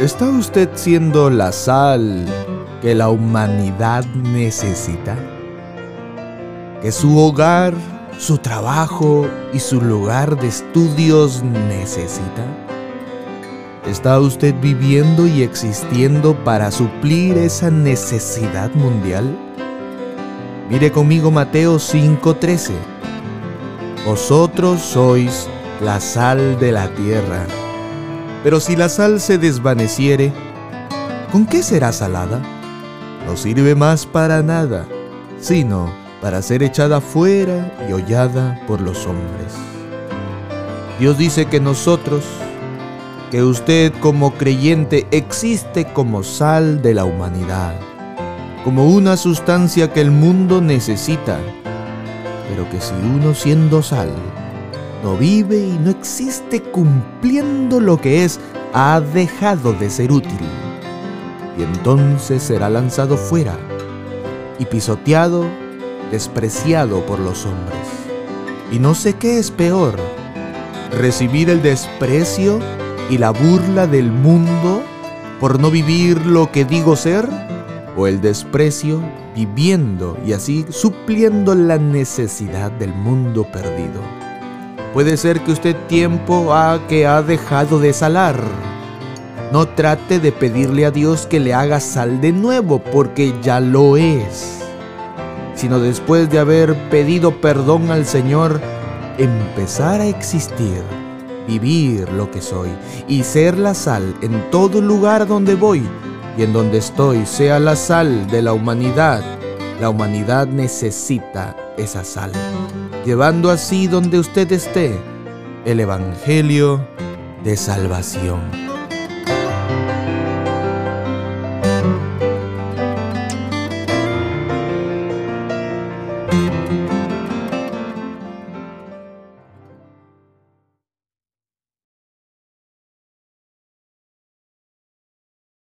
¿Está usted siendo la sal que la humanidad necesita? ¿Que su hogar, su trabajo y su lugar de estudios necesita? ¿Está usted viviendo y existiendo para suplir esa necesidad mundial? Mire conmigo Mateo 5:13. Vosotros sois la sal de la tierra. Pero si la sal se desvaneciere, ¿con qué será salada? No sirve más para nada, sino para ser echada fuera y hollada por los hombres. Dios dice que nosotros, que usted como creyente existe como sal de la humanidad, como una sustancia que el mundo necesita, pero que si uno siendo sal no vive y no existe cumpliendo lo que es, ha dejado de ser útil. Y entonces será lanzado fuera y pisoteado, despreciado por los hombres. Y no sé qué es peor, recibir el desprecio y la burla del mundo por no vivir lo que digo ser, o el desprecio viviendo y así supliendo la necesidad del mundo perdido. Puede ser que usted tiempo ha que ha dejado de salar. No trate de pedirle a Dios que le haga sal de nuevo, porque ya lo es. Sino después de haber pedido perdón al Señor, empezar a existir, vivir lo que soy y ser la sal en todo lugar donde voy y en donde estoy, sea la sal de la humanidad. La humanidad necesita esa sal llevando así donde usted esté el Evangelio de salvación.